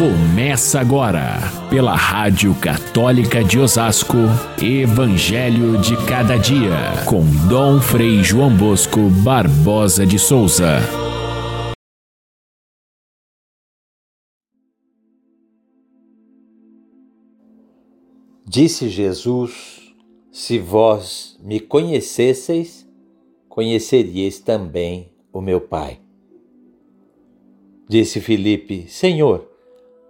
Começa agora, pela Rádio Católica de Osasco, Evangelho de Cada Dia, com Dom Frei João Bosco Barbosa de Souza. Disse Jesus: Se vós me conhecesseis, conheceríeis também o meu Pai. Disse Filipe: Senhor,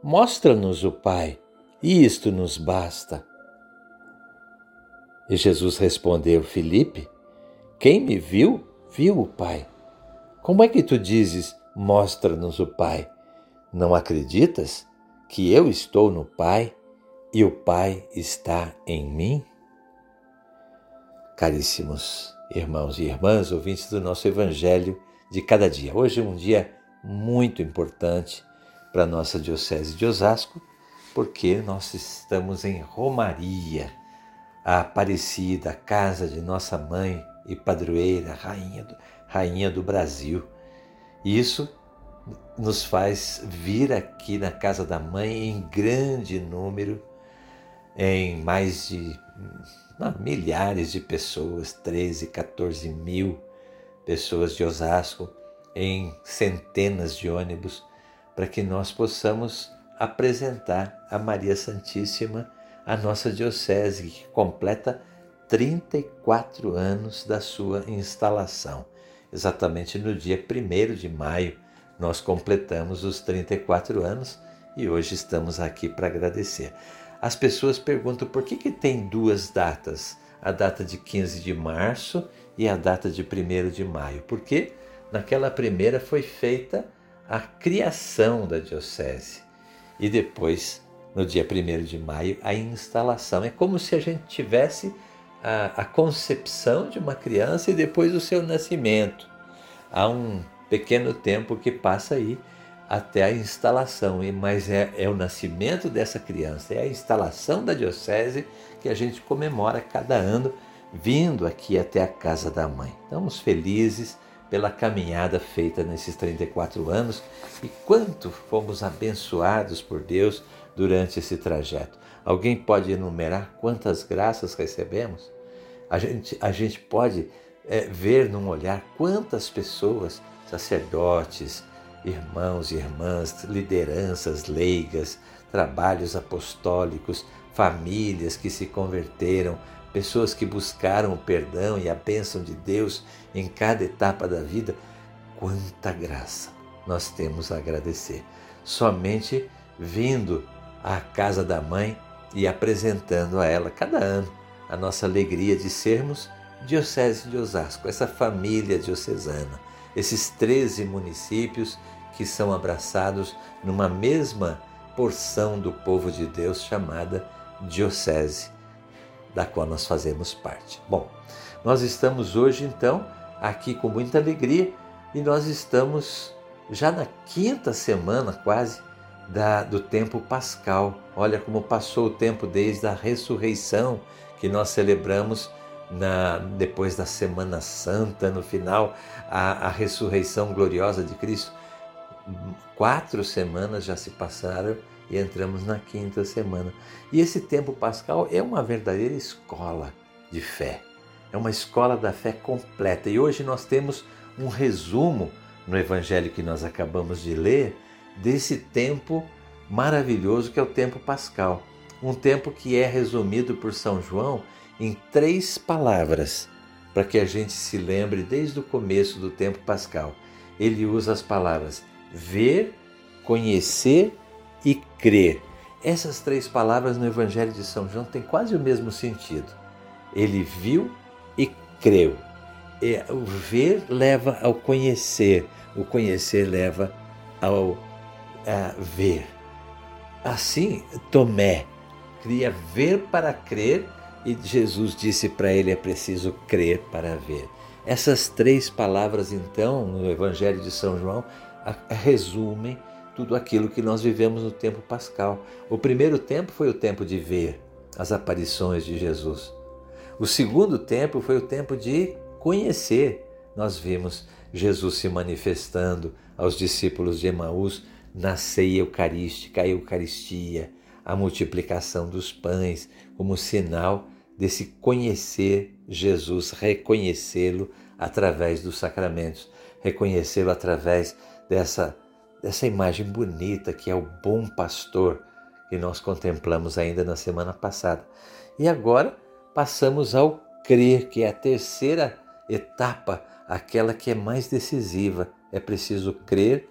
mostra-nos o Pai, e isto nos basta. E Jesus respondeu: Filipe, quem me viu, viu o Pai. Como é que tu dizes: Mostra-nos o Pai? Não acreditas que eu estou no Pai e o Pai está em mim? Caríssimos irmãos e irmãs, ouvintes do nosso Evangelho de cada dia. Hoje é um dia muito importante para a nossa Diocese de Osasco, porque nós estamos em Romaria, a Aparecida, a casa de nossa mãe e padroeira, rainha do, rainha do Brasil. Isso nos faz vir aqui na casa da mãe em grande número, em mais de não, milhares de pessoas, 13, 14 mil pessoas de Osasco, em centenas de ônibus para que nós possamos apresentar a Maria Santíssima a nossa diocese, que completa 34 anos da sua instalação. Exatamente no dia 1 de maio, nós completamos os 34 anos e hoje estamos aqui para agradecer. As pessoas perguntam por que, que tem duas datas, a data de 15 de março e a data de 1 de maio. Porque naquela primeira foi feita a criação da diocese e depois, no dia 1 de maio, a instalação. É como se a gente tivesse a, a concepção de uma criança e depois o seu nascimento. Há um pequeno tempo que passa aí até a instalação, mas é, é o nascimento dessa criança, é a instalação da diocese que a gente comemora cada ano, vindo aqui até a casa da mãe. Estamos felizes pela caminhada feita nesses 34 anos e quanto fomos abençoados por Deus durante esse trajeto. Alguém pode enumerar quantas graças recebemos? A gente, a gente pode é, ver num olhar quantas pessoas, sacerdotes, irmãos e irmãs, lideranças leigas, trabalhos apostólicos, famílias que se converteram, pessoas que buscaram o perdão e a bênção de Deus em cada etapa da vida, quanta graça nós temos a agradecer. Somente vindo à casa da mãe e apresentando a ela cada ano a nossa alegria de sermos Diocese de Osasco, essa família diocesana, esses 13 municípios que são abraçados numa mesma porção do povo de Deus chamada Diocese da qual nós fazemos parte. Bom, nós estamos hoje então aqui com muita alegria e nós estamos já na quinta semana quase da, do tempo pascal. Olha como passou o tempo desde a ressurreição que nós celebramos na, depois da Semana Santa, no final, a, a ressurreição gloriosa de Cristo. Quatro semanas já se passaram e entramos na quinta semana. E esse tempo pascal é uma verdadeira escola de fé. É uma escola da fé completa. E hoje nós temos um resumo no evangelho que nós acabamos de ler desse tempo maravilhoso que é o tempo pascal. Um tempo que é resumido por São João em três palavras, para que a gente se lembre desde o começo do tempo pascal. Ele usa as palavras ver, conhecer e crer. Essas três palavras no Evangelho de São João têm quase o mesmo sentido. Ele viu e creu. E o ver leva ao conhecer, o conhecer leva ao ver. Assim, Tomé queria ver para crer e Jesus disse para ele: é preciso crer para ver. Essas três palavras, então, no Evangelho de São João, resumem tudo aquilo que nós vivemos no tempo pascal. O primeiro tempo foi o tempo de ver as aparições de Jesus. O segundo tempo foi o tempo de conhecer. Nós vimos Jesus se manifestando aos discípulos de Emaús na ceia eucarística, a Eucaristia, a multiplicação dos pães, como sinal desse conhecer Jesus, reconhecê-lo através dos sacramentos, reconhecê-lo através dessa, dessa imagem bonita que é o bom pastor que nós contemplamos ainda na semana passada. E agora passamos ao crer, que é a terceira etapa, aquela que é mais decisiva. É preciso crer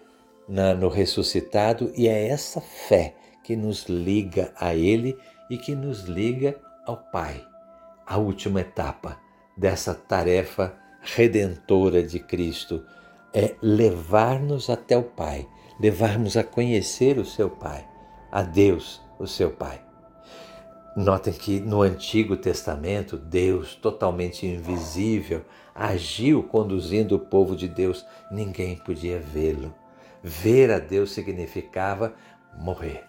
na, no ressuscitado e é essa fé que nos liga a Ele e que nos liga ao Pai. A última etapa dessa tarefa redentora de Cristo é levar-nos até o Pai, levar-nos a conhecer o seu Pai, a Deus, o seu Pai. Notem que no Antigo Testamento, Deus, totalmente invisível, agiu conduzindo o povo de Deus. Ninguém podia vê-lo. Ver a Deus significava morrer.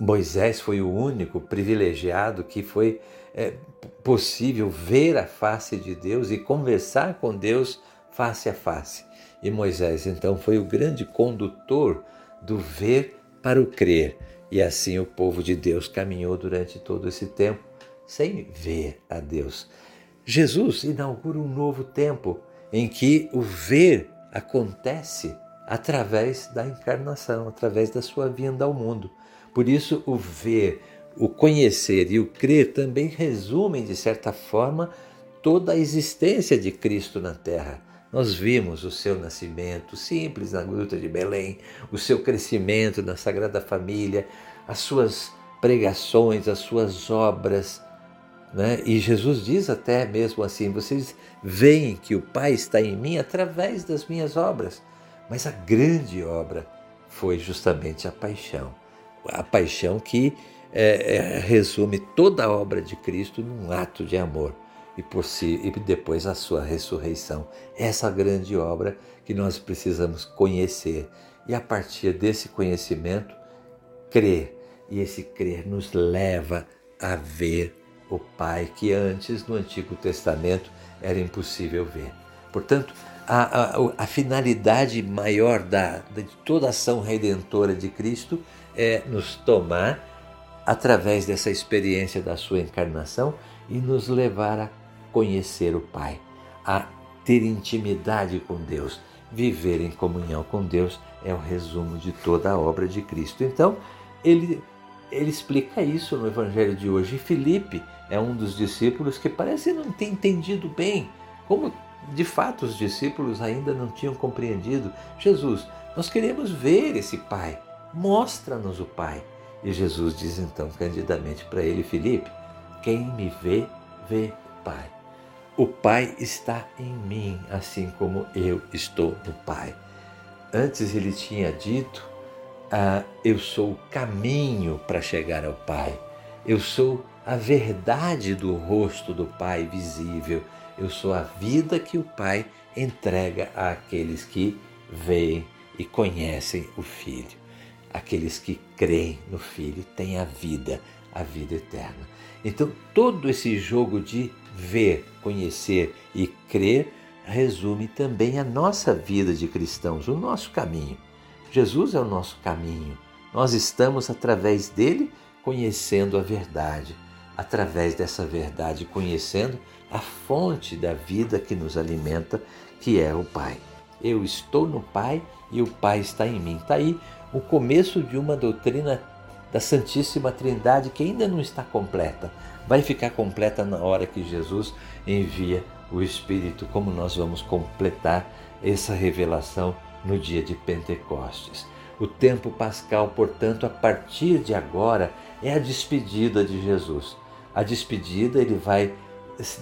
Moisés foi o único privilegiado que foi é, possível ver a face de Deus e conversar com Deus face a face. E Moisés então foi o grande condutor do ver para o crer. E assim o povo de Deus caminhou durante todo esse tempo sem ver a Deus. Jesus inaugura um novo tempo em que o ver acontece através da encarnação, através da sua vinda ao mundo. Por isso, o ver, o conhecer e o crer também resumem, de certa forma, toda a existência de Cristo na Terra. Nós vimos o seu nascimento simples na gruta de Belém, o seu crescimento na Sagrada Família, as suas pregações, as suas obras. Né? E Jesus diz até mesmo assim: vocês veem que o Pai está em mim através das minhas obras. Mas a grande obra foi justamente a paixão. A paixão que é, é, resume toda a obra de Cristo num ato de amor e, e depois a sua ressurreição. Essa grande obra que nós precisamos conhecer e a partir desse conhecimento crer. E esse crer nos leva a ver o Pai que antes no Antigo Testamento era impossível ver. Portanto, a, a, a finalidade maior da, de toda a ação redentora de Cristo é nos tomar através dessa experiência da sua encarnação e nos levar a conhecer o Pai, a ter intimidade com Deus. Viver em comunhão com Deus é o resumo de toda a obra de Cristo. Então, ele, ele explica isso no Evangelho de hoje. E Filipe é um dos discípulos que parece não ter entendido bem como de fato os discípulos ainda não tinham compreendido. Jesus, nós queremos ver esse Pai, mostra-nos o Pai. E Jesus diz então candidamente para ele, Filipe: Quem me vê, vê Pai. O Pai está em mim, assim como eu estou no Pai. Antes ele tinha dito: ah, Eu sou o caminho para chegar ao Pai. Eu sou a verdade do rosto do Pai visível. Eu sou a vida que o Pai entrega àqueles que veem e conhecem o Filho. Aqueles que creem no Filho têm a vida, a vida eterna. Então, todo esse jogo de ver, conhecer e crer resume também a nossa vida de cristãos, o nosso caminho. Jesus é o nosso caminho. Nós estamos, através dele, conhecendo a verdade. Através dessa verdade, conhecendo a fonte da vida que nos alimenta, que é o Pai. Eu estou no Pai e o Pai está em mim. Está aí o começo de uma doutrina da Santíssima Trindade que ainda não está completa. Vai ficar completa na hora que Jesus envia o Espírito, como nós vamos completar essa revelação no dia de Pentecostes. O tempo pascal, portanto, a partir de agora, é a despedida de Jesus. A despedida, ele vai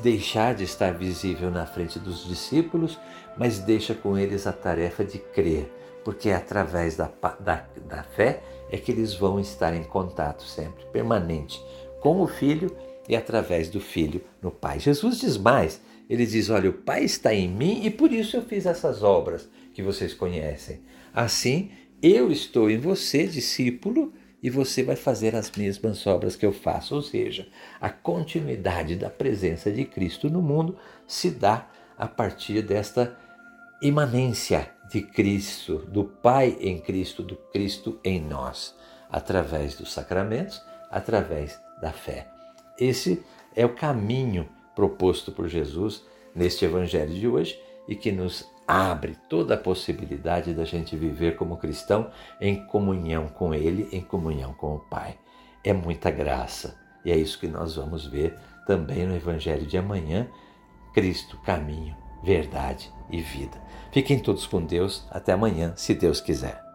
deixar de estar visível na frente dos discípulos, mas deixa com eles a tarefa de crer, porque é através da, da, da fé é que eles vão estar em contato sempre, permanente, com o Filho e através do Filho no Pai. Jesus diz mais: ele diz, Olha, o Pai está em mim e por isso eu fiz essas obras que vocês conhecem. Assim, eu estou em você, discípulo, e você vai fazer as mesmas obras que eu faço. Ou seja, a continuidade da presença de Cristo no mundo se dá a partir desta imanência de Cristo, do Pai em Cristo, do Cristo em nós, através dos sacramentos, através da fé. Esse é o caminho proposto por Jesus neste Evangelho de hoje e que nos abre toda a possibilidade da gente viver como cristão em comunhão com Ele, em comunhão com o Pai. É muita graça e é isso que nós vamos ver também no Evangelho de amanhã: Cristo, caminho, verdade e vida. Fiquem todos com Deus. Até amanhã, se Deus quiser.